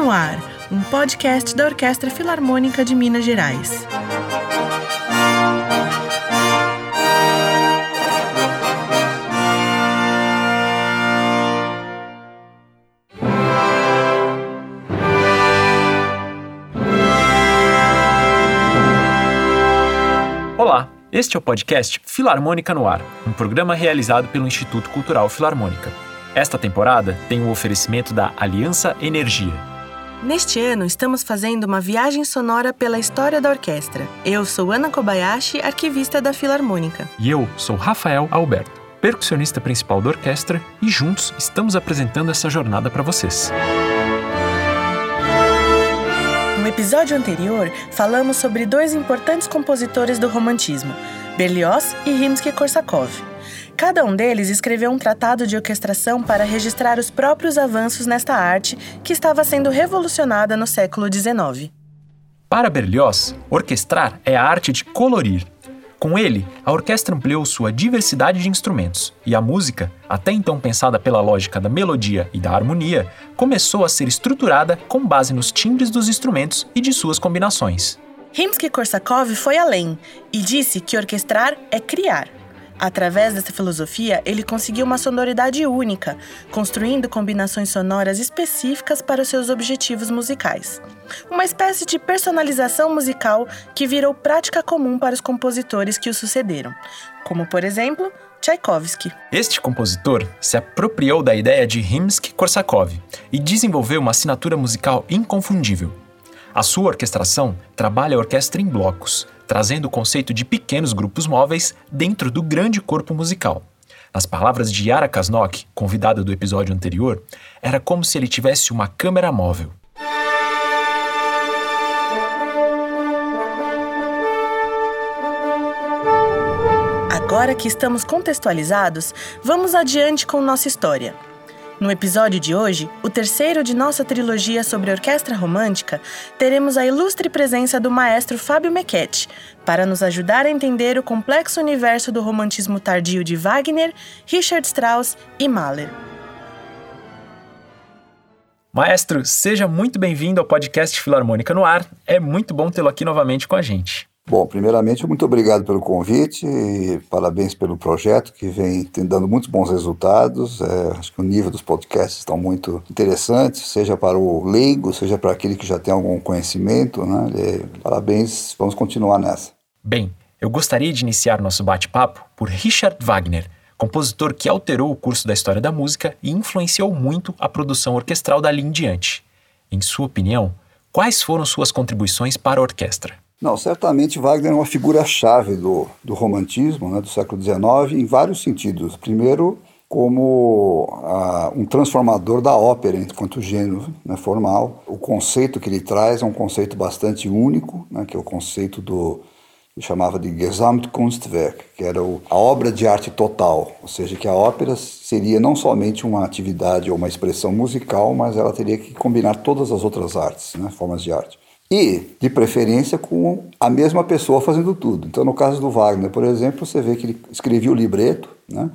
no Ar, um podcast da Orquestra Filarmônica de Minas Gerais. Olá, este é o podcast Filarmônica no Ar, um programa realizado pelo Instituto Cultural Filarmônica. Esta temporada tem o oferecimento da Aliança Energia. Neste ano, estamos fazendo uma viagem sonora pela história da orquestra. Eu sou Ana Kobayashi, arquivista da Filarmônica. E eu sou Rafael Alberto, percussionista principal da orquestra, e juntos estamos apresentando essa jornada para vocês. No episódio anterior, falamos sobre dois importantes compositores do romantismo, Berlioz e Rimsky-Korsakov. Cada um deles escreveu um tratado de orquestração para registrar os próprios avanços nesta arte que estava sendo revolucionada no século XIX. Para Berlioz, orquestrar é a arte de colorir. Com ele, a orquestra ampliou sua diversidade de instrumentos e a música, até então pensada pela lógica da melodia e da harmonia, começou a ser estruturada com base nos timbres dos instrumentos e de suas combinações. Rimsky-Korsakov foi além e disse que orquestrar é criar. Através dessa filosofia, ele conseguiu uma sonoridade única, construindo combinações sonoras específicas para os seus objetivos musicais. Uma espécie de personalização musical que virou prática comum para os compositores que o sucederam, como, por exemplo, Tchaikovsky. Este compositor se apropriou da ideia de Rimsky-Korsakov e desenvolveu uma assinatura musical inconfundível. A sua orquestração trabalha a orquestra em blocos, trazendo o conceito de pequenos grupos móveis dentro do grande corpo musical. Nas palavras de Yara Kasnok, convidada do episódio anterior, era como se ele tivesse uma câmera móvel. Agora que estamos contextualizados, vamos adiante com nossa história. No episódio de hoje, o terceiro de nossa trilogia sobre orquestra romântica, teremos a ilustre presença do maestro Fábio Mequete, para nos ajudar a entender o complexo universo do romantismo tardio de Wagner, Richard Strauss e Mahler. Maestro, seja muito bem-vindo ao podcast Filarmônica no Ar. É muito bom tê-lo aqui novamente com a gente. Bom, primeiramente, muito obrigado pelo convite e parabéns pelo projeto que vem dando muitos bons resultados. É, acho que o nível dos podcasts estão muito interessantes, seja para o leigo, seja para aquele que já tem algum conhecimento. Né? E, parabéns, vamos continuar nessa. Bem, eu gostaria de iniciar nosso bate-papo por Richard Wagner, compositor que alterou o curso da história da música e influenciou muito a produção orquestral dali em diante. Em sua opinião, quais foram suas contribuições para a orquestra? Não, certamente Wagner é uma figura-chave do, do romantismo né, do século XIX em vários sentidos. Primeiro, como uh, um transformador da ópera enquanto gênero né, formal. O conceito que ele traz é um conceito bastante único, né, que é o conceito do que chamava de Gesamtkunstwerk, que era o, a obra de arte total, ou seja, que a ópera seria não somente uma atividade ou uma expressão musical, mas ela teria que combinar todas as outras artes, né, formas de arte. E, de preferência, com a mesma pessoa fazendo tudo. Então, no caso do Wagner, por exemplo, você vê que ele escrevia o libreto, né?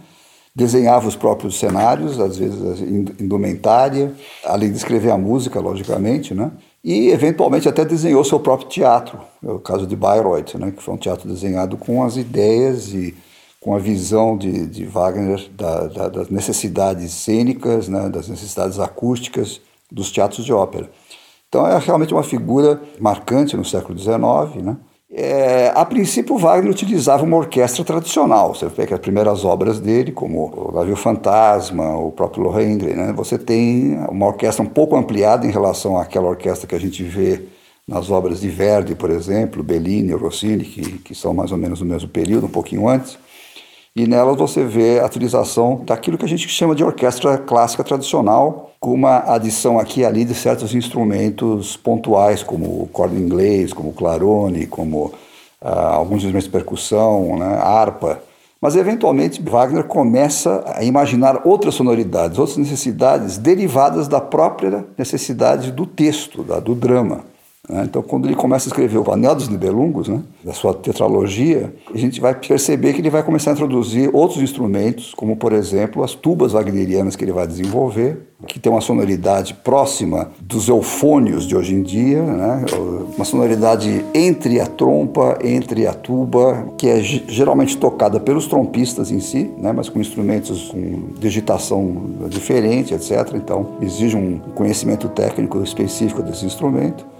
desenhava os próprios cenários, às vezes indumentária, além de escrever a música, logicamente, né? e eventualmente até desenhou seu próprio teatro, é o caso de Bayreuth, né? que foi um teatro desenhado com as ideias e com a visão de, de Wagner da, da, das necessidades cênicas, né? das necessidades acústicas dos teatros de ópera. Então é realmente uma figura marcante no século XIX. Né? É, a princípio, Wagner utilizava uma orquestra tradicional. Você pega as primeiras obras dele, como o Navio Fantasma, o próprio Lohengrin, né? você tem uma orquestra um pouco ampliada em relação àquela orquestra que a gente vê nas obras de Verdi, por exemplo, Bellini, Rossini, que, que são mais ou menos no mesmo período, um pouquinho antes. E nelas você vê a utilização daquilo que a gente chama de orquestra clássica tradicional, com uma adição aqui e ali de certos instrumentos pontuais, como o corno inglês, como o clarone, como ah, alguns instrumentos de percussão, né, harpa. Mas, eventualmente, Wagner começa a imaginar outras sonoridades, outras necessidades derivadas da própria necessidade do texto, da, do drama. Né? Então, quando ele começa a escrever o Anel dos Nibelungos, né, da sua tetralogia, a gente vai perceber que ele vai começar a introduzir outros instrumentos, como, por exemplo, as tubas wagnerianas que ele vai desenvolver, que tem uma sonoridade próxima dos eufônios de hoje em dia, né? uma sonoridade entre a trompa, entre a tuba, que é geralmente tocada pelos trompistas em si, né? mas com instrumentos com digitação diferente, etc. Então, exige um conhecimento técnico específico desse instrumento.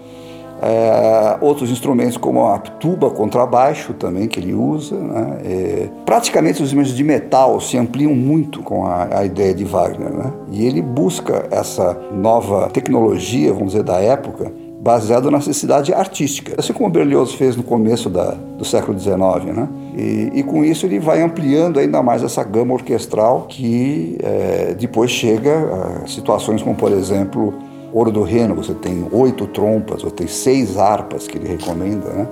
É, outros instrumentos como a tuba contrabaixo também que ele usa. Né? É, praticamente os instrumentos de metal se ampliam muito com a, a, ideia de Wagner. Né? E ele busca essa nova tecnologia, vamos dizer, da época, baseada na necessidade artística. Assim como Berlioz fez no começo da, do século XIX. Né? E, e, com isso ele vai ampliando ainda mais essa gama orquestral que é, depois chega a situações como, por exemplo, Ouro do Reno, você tem oito trompas, ou tem seis harpas que ele recomenda, né?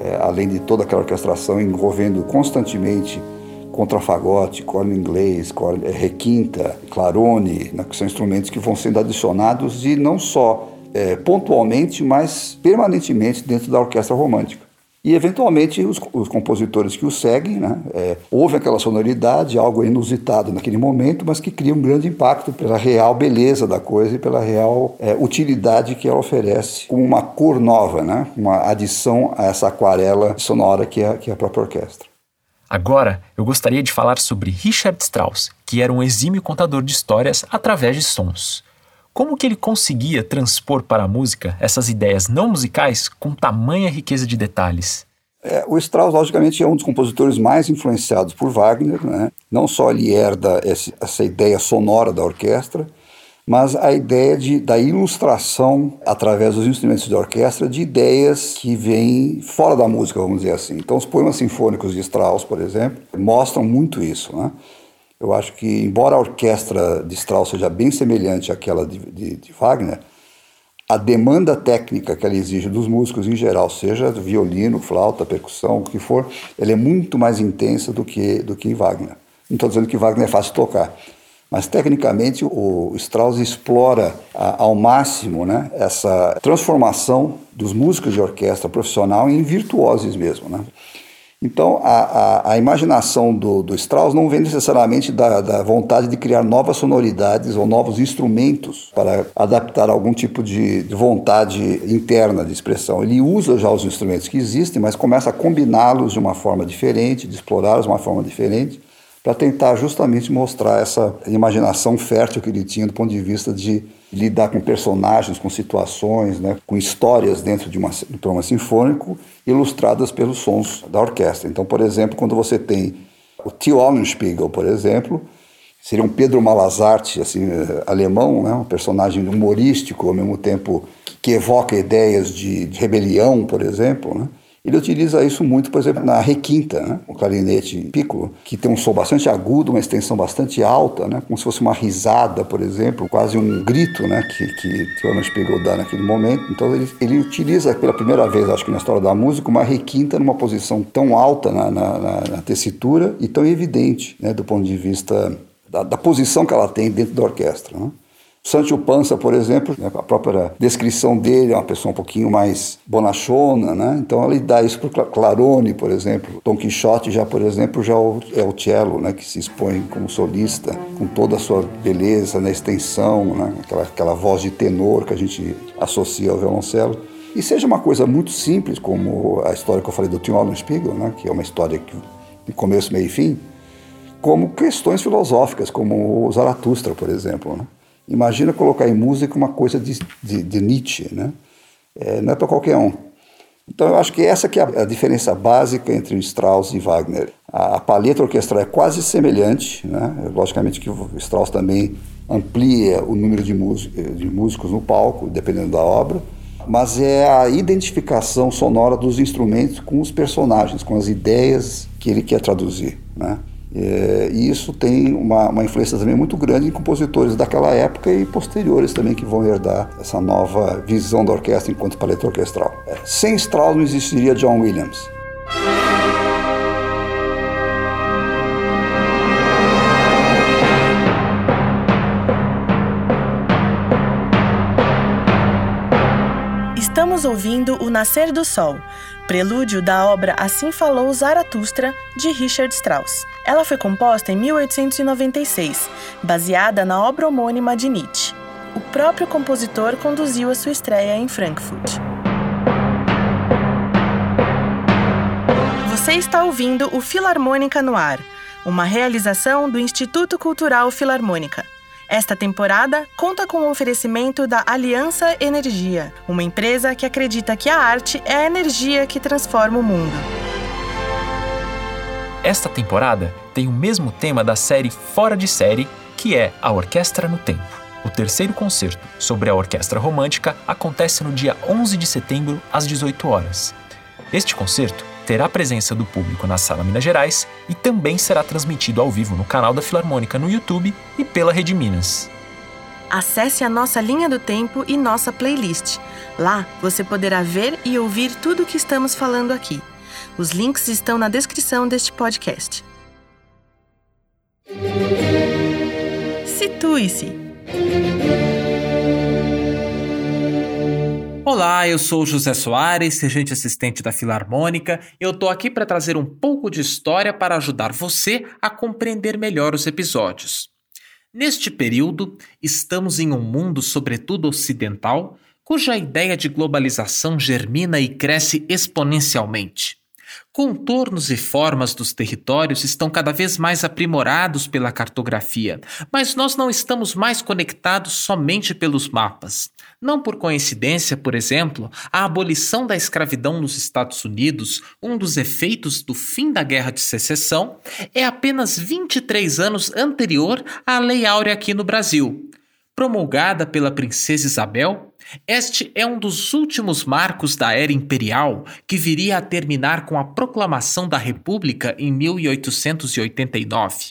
É, além de toda aquela orquestração envolvendo constantemente contrafagote, corno inglês, corno, é, requinta, clarone, né, que são instrumentos que vão sendo adicionados e não só é, pontualmente, mas permanentemente dentro da orquestra romântica. E, eventualmente, os, os compositores que o seguem né, é, ouvem aquela sonoridade, algo inusitado naquele momento, mas que cria um grande impacto pela real beleza da coisa e pela real é, utilidade que ela oferece, como uma cor nova, né, uma adição a essa aquarela sonora que é, que é a própria orquestra. Agora, eu gostaria de falar sobre Richard Strauss, que era um exímio contador de histórias através de sons. Como que ele conseguia transpor para a música essas ideias não musicais com tamanha riqueza de detalhes? É, o Strauss, logicamente, é um dos compositores mais influenciados por Wagner. Né? Não só ele herda esse, essa ideia sonora da orquestra, mas a ideia de, da ilustração, através dos instrumentos de orquestra, de ideias que vêm fora da música, vamos dizer assim. Então, os poemas sinfônicos de Strauss, por exemplo, mostram muito isso. Né? Eu acho que, embora a orquestra de Strauss seja bem semelhante àquela de, de, de Wagner, a demanda técnica que ela exige dos músicos em geral, seja violino, flauta, percussão, o que for, ela é muito mais intensa do que, do que Wagner. Não estou dizendo que Wagner é fácil tocar, mas tecnicamente o Strauss explora a, ao máximo né, essa transformação dos músicos de orquestra profissional em virtuosos mesmo. Né? Então, a, a, a imaginação do, do, Strauss não vem necessariamente da, da, vontade de criar novas sonoridades ou novos instrumentos para adaptar algum tipo de, de vontade interna de expressão. Ele usa já os instrumentos que existem, mas começa a combiná-los de uma forma diferente, de explorá-los de uma forma diferente, para tentar justamente mostrar essa imaginação fértil que ele tinha do ponto de vista de lidar com personagens, com situações, né, com histórias dentro de, uma, um programa sinfônico, ilustradas pelos sons da orquestra. Então, por exemplo, quando você tem o Till Eulenspiegel, por exemplo, seria um Pedro Malazarte, assim, eh, alemão, né, um personagem humorístico, ao mesmo tempo que evoca ideias de, de rebelião, por exemplo, né? Ele utiliza isso muito, por exemplo, na requinta, né? o clarinete piccolo, que tem um som bastante agudo, uma extensão bastante alta, né? como se fosse uma risada, por exemplo, quase um grito né? que, que, Alan Spiegel dá naquele momento. Então ele, ele utiliza pela primeira vez, acho que na história da música, uma requinta numa posição tão alta na, na, na, na tessitura e tão evidente né? do ponto de vista da, da posição que ela tem dentro da orquestra. Né? Sancho Panza, por exemplo, né, a própria descrição dele é uma pessoa um pouquinho mais bonachona, né? Então ele dá isso para Clarone, por exemplo. Don Quixote já, por exemplo, já é o cello, né, que se expõe como solista, com toda a sua beleza, né, extensão, né, aquela, aquela voz de tenor que a gente associa ao violoncelo. E seja uma coisa muito simples, como a história que eu falei do Tim Spiegel, né, que é uma história que, começo, meio e fim, como questões filosóficas, como o Zaratustra, por exemplo, né? Imagina colocar em música uma coisa de, de, de Nietzsche, né? É, não é para qualquer um. Então eu acho que essa que é a, diferença básica entre o Strauss e Wagner. A, a paleta orquestral é quase semelhante, né? Logicamente que o Strauss também amplia o número de, de músicos no palco, dependendo da obra, mas é a identificação sonora dos instrumentos com os personagens, com as ideias que ele quer traduzir, né? É, e isso tem uma, uma, influência também muito grande em compositores daquela época e posteriores também que vão herdar essa nova visão da orquestra enquanto paleta orquestral. É, sem Strauss não existiria John Williams. Estamos ouvindo O Nascer do Sol, prelúdio da obra Assim Falou Zaratustra, de Richard Strauss. Ela foi composta em 1896, baseada na obra homônima de Nietzsche. O próprio compositor conduziu a sua estreia em Frankfurt. Você está ouvindo o Filarmônica no Ar, uma realização do Instituto Cultural Filarmônica. Esta temporada conta com o oferecimento da Aliança Energia, uma empresa que acredita que a arte é a energia que transforma o mundo. Esta temporada tem o mesmo tema da série Fora de Série, que é a Orquestra no Tempo. O terceiro concerto sobre a orquestra romântica acontece no dia 11 de setembro, às 18 horas. Este concerto terá presença do público na Sala Minas Gerais e também será transmitido ao vivo no canal da Filarmônica no YouTube e pela Rede Minas. Acesse a nossa linha do tempo e nossa playlist. Lá você poderá ver e ouvir tudo o que estamos falando aqui. Os links estão na descrição deste podcast. Situe-se. Olá, eu sou José Soares, regente assistente da Filarmônica. Eu tô aqui para trazer um pouco de história para ajudar você a compreender melhor os episódios. Neste período, estamos em um mundo, sobretudo ocidental, cuja ideia de globalização germina e cresce exponencialmente. Contornos e formas dos territórios estão cada vez mais aprimorados pela cartografia, mas nós não estamos mais conectados somente pelos mapas. Não por coincidência, por exemplo, a abolição da escravidão nos Estados Unidos, um dos efeitos do fim da Guerra de Secessão, é apenas 23 anos anterior à Lei Áurea aqui no Brasil. Promulgada pela Princesa Isabel, este é um dos últimos marcos da era imperial que viria a terminar com a proclamação da República em 1889.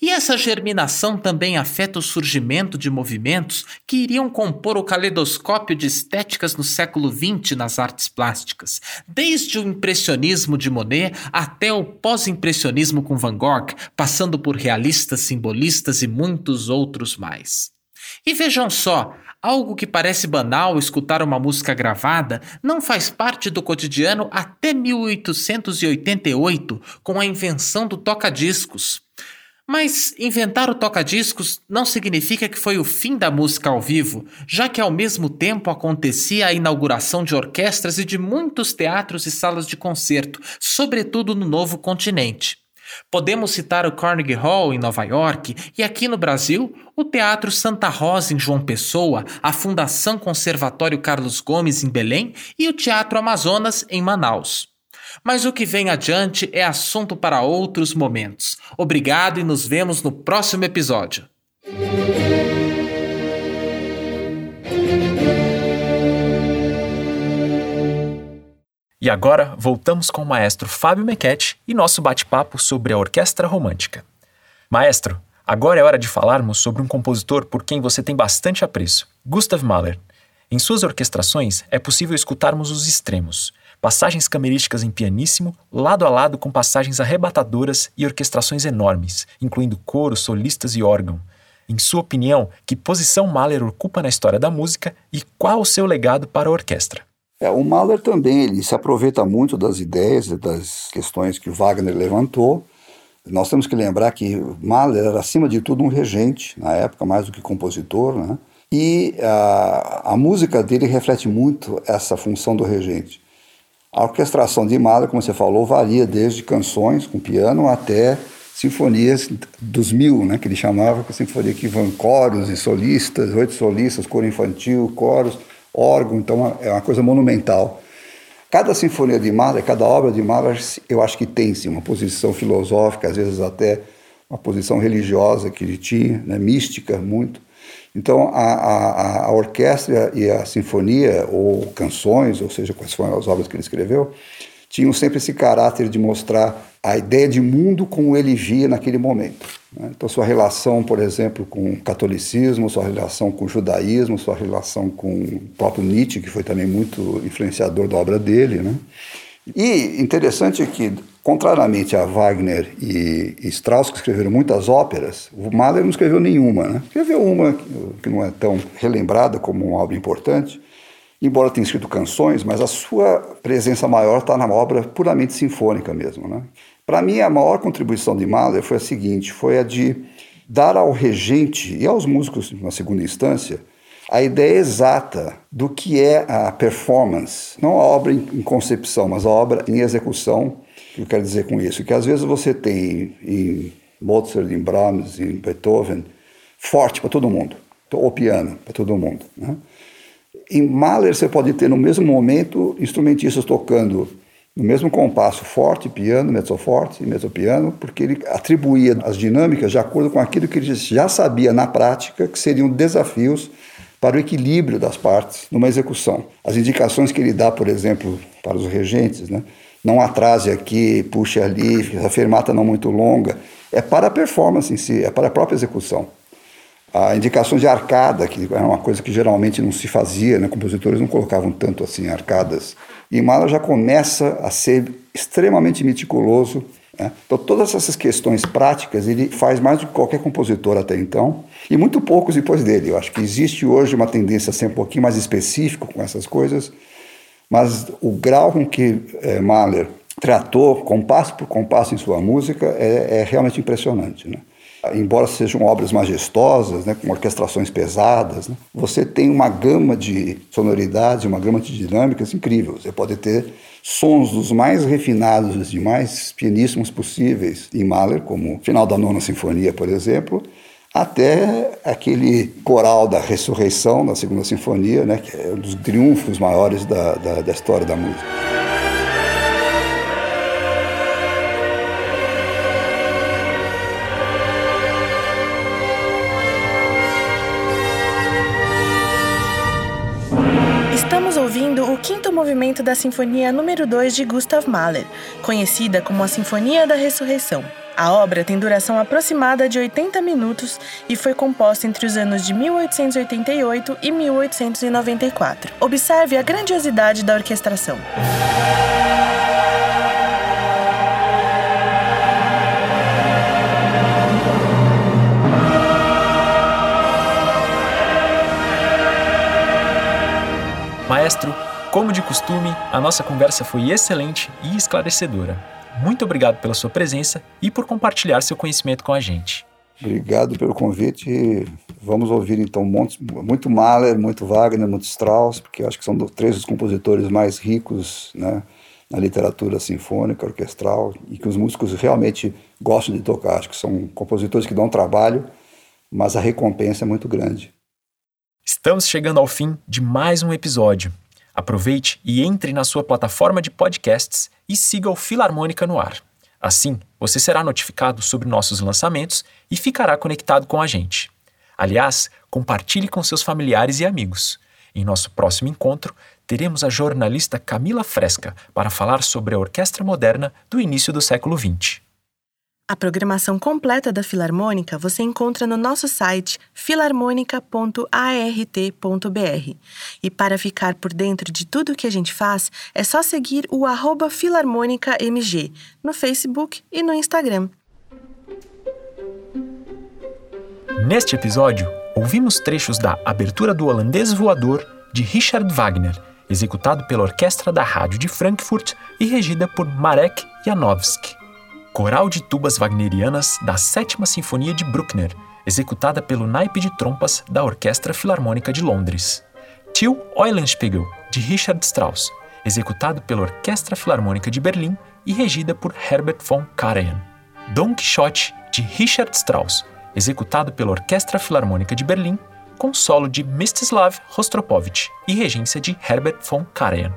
E essa germinação também afeta o surgimento de movimentos que iriam compor o caleidoscópio de estéticas no século XX nas artes plásticas, desde o impressionismo de Monet até o pós-impressionismo com Van Gogh, passando por realistas, simbolistas e muitos outros mais. E vejam só, Algo que parece banal escutar uma música gravada não faz parte do cotidiano até 1888, com a invenção do toca-discos. Mas inventar o toca-discos não significa que foi o fim da música ao vivo, já que ao mesmo tempo acontecia a inauguração de orquestras e de muitos teatros e salas de concerto, sobretudo no novo continente. Podemos citar o Carnegie Hall em Nova York e aqui no Brasil, o Teatro Santa Rosa em João Pessoa, a Fundação Conservatório Carlos Gomes em Belém e o Teatro Amazonas em Manaus. Mas o que vem adiante é assunto para outros momentos. Obrigado e nos vemos no próximo episódio. E agora voltamos com o maestro Fábio Mequete e nosso bate-papo sobre a orquestra romântica. Maestro, agora é hora de falarmos sobre um compositor por quem você tem bastante apreço, Gustav Mahler. Em suas orquestrações é possível escutarmos os extremos, passagens camerísticas em pianíssimo, lado a lado com passagens arrebatadoras e orquestrações enormes, incluindo coro, solistas e órgão. Em sua opinião, que posição Mahler ocupa na história da música e qual o seu legado para a orquestra? É, o Mahler também ele se aproveita muito das ideias e das questões que Wagner levantou. Nós temos que lembrar que Mahler era, acima de tudo, um regente, na época, mais do que compositor, né? e a, a música dele reflete muito essa função do regente. A orquestração de Mahler, como você falou, varia desde canções com piano até sinfonias dos mil, né, que ele chamava, que sinfonia que vão coros e solistas, oito solistas, coro infantil, coros órgão, então é uma coisa monumental. Cada sinfonia de Mahler, cada obra de Mahler, eu acho que tem sim uma posição filosófica, às vezes até uma posição religiosa que ele tinha, né, mística muito. Então a, a, a, orquestra e a sinfonia, ou canções, ou seja, quais foram as obras que ele escreveu, tinham sempre esse caráter de mostrar a ideia de mundo como ele via naquele momento. Né? Então, sua relação, por exemplo, com o catolicismo, sua relação com o judaísmo, sua relação com o próprio Nietzsche, que foi também muito influenciador da obra dele. Né? E interessante que, contrariamente a Wagner e Strauss, que escreveram muitas óperas, o Mahler não escreveu nenhuma. Né? Escreveu uma que não é tão relembrada como uma obra importante, embora tenha escrito canções, mas a sua presença maior está na obra puramente sinfônica mesmo. Né? Para mim, a maior contribuição de Mahler foi a seguinte: foi a de dar ao regente e aos músicos, na segunda instância, a ideia exata do que é a performance, não a obra em concepção, mas a obra em execução. O que eu quero dizer com isso? Que às vezes você tem em Mozart, em Brahms, em Beethoven, forte para todo mundo, ou piano para todo mundo. Né? Em Mahler você pode ter no mesmo momento instrumentistas tocando no mesmo compasso forte, piano, mezzo forte e mezzo piano, porque ele atribuía as dinâmicas de acordo com aquilo que ele já sabia na prática que seriam desafios para o equilíbrio das partes numa execução. As indicações que ele dá, por exemplo, para os regentes, né? não atrase aqui, puxe ali, a fermata não muito longa, é para a performance em si, é para a própria execução. A indicação de arcada, que era uma coisa que geralmente não se fazia, né? compositores não colocavam tanto assim arcadas. E Mahler já começa a ser extremamente meticuloso. Né? Então, todas essas questões práticas ele faz mais do que qualquer compositor até então, e muito poucos depois dele. Eu acho que existe hoje uma tendência a ser um pouquinho mais específico com essas coisas, mas o grau com que é, Mahler tratou, compasso por compasso em sua música, é, é realmente impressionante. Né? Embora sejam obras majestosas, né, com orquestrações pesadas, né, você tem uma gama de sonoridades, uma gama de dinâmicas incrível. Você pode ter sons dos mais refinados e mais pianíssimos possíveis em Mahler, como o final da Nona Sinfonia, por exemplo, até aquele coral da ressurreição na Segunda Sinfonia, né, que é um dos triunfos maiores da, da, da história da música. Quinto movimento da Sinfonia número 2 de Gustav Mahler, conhecida como a Sinfonia da Ressurreição. A obra tem duração aproximada de 80 minutos e foi composta entre os anos de 1888 e 1894. Observe a grandiosidade da orquestração. Maestro, como de costume, a nossa conversa foi excelente e esclarecedora. Muito obrigado pela sua presença e por compartilhar seu conhecimento com a gente. Obrigado pelo convite. Vamos ouvir então muito Mahler, muito Wagner, muito Strauss, porque acho que são três dos compositores mais ricos né, na literatura sinfônica, orquestral, e que os músicos realmente gostam de tocar. Acho que são compositores que dão trabalho, mas a recompensa é muito grande. Estamos chegando ao fim de mais um episódio. Aproveite e entre na sua plataforma de podcasts e siga o Filarmônica no ar. Assim, você será notificado sobre nossos lançamentos e ficará conectado com a gente. Aliás, compartilhe com seus familiares e amigos. Em nosso próximo encontro, teremos a jornalista Camila Fresca para falar sobre a orquestra moderna do início do século XX. A programação completa da Filarmônica você encontra no nosso site filarmonica.art.br. E para ficar por dentro de tudo o que a gente faz, é só seguir o arroba filarmônicamg no Facebook e no Instagram. Neste episódio, ouvimos trechos da Abertura do Holandês Voador de Richard Wagner, executado pela Orquestra da Rádio de Frankfurt e regida por Marek Janowski. Coral de tubas wagnerianas da Sétima Sinfonia de Bruckner, executada pelo naipe de trompas da Orquestra Filarmônica de Londres. Till Eulenspiegel, de Richard Strauss, executado pela Orquestra Filarmônica de Berlim e regida por Herbert von Karajan. Don Quixote, de Richard Strauss, executado pela Orquestra Filarmônica de Berlim, com solo de Mstislav Rostropovich e regência de Herbert von Karajan.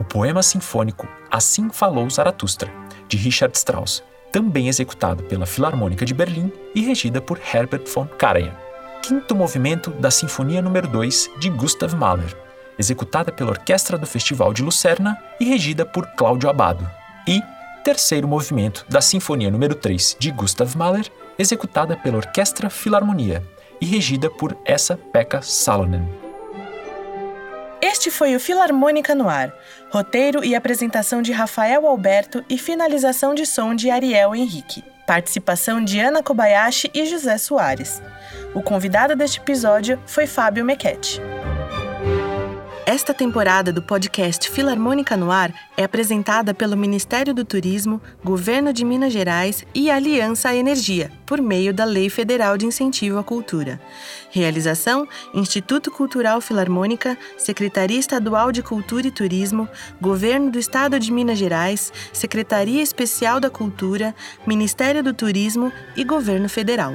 O poema sinfônico Assim Falou Zaratustra, de Richard Strauss, também executado pela Filarmônica de Berlim e regida por Herbert von Karajan. Quinto movimento da Sinfonia número 2 de Gustav Mahler, executada pela Orquestra do Festival de Lucerna e regida por Cláudio Abado. E terceiro movimento da Sinfonia número 3 de Gustav Mahler, executada pela Orquestra Filarmonia e regida por essa Pekka Salonen. Este foi o Filarmônica no Ar. Roteiro e apresentação de Rafael Alberto e finalização de som de Ariel Henrique. Participação de Ana Kobayashi e José Soares. O convidado deste episódio foi Fábio Mequete. Esta temporada do podcast Filarmônica no Ar é apresentada pelo Ministério do Turismo, Governo de Minas Gerais e Aliança à Energia, por meio da Lei Federal de Incentivo à Cultura. Realização: Instituto Cultural Filarmônica, Secretaria Estadual de Cultura e Turismo, Governo do Estado de Minas Gerais, Secretaria Especial da Cultura, Ministério do Turismo e Governo Federal.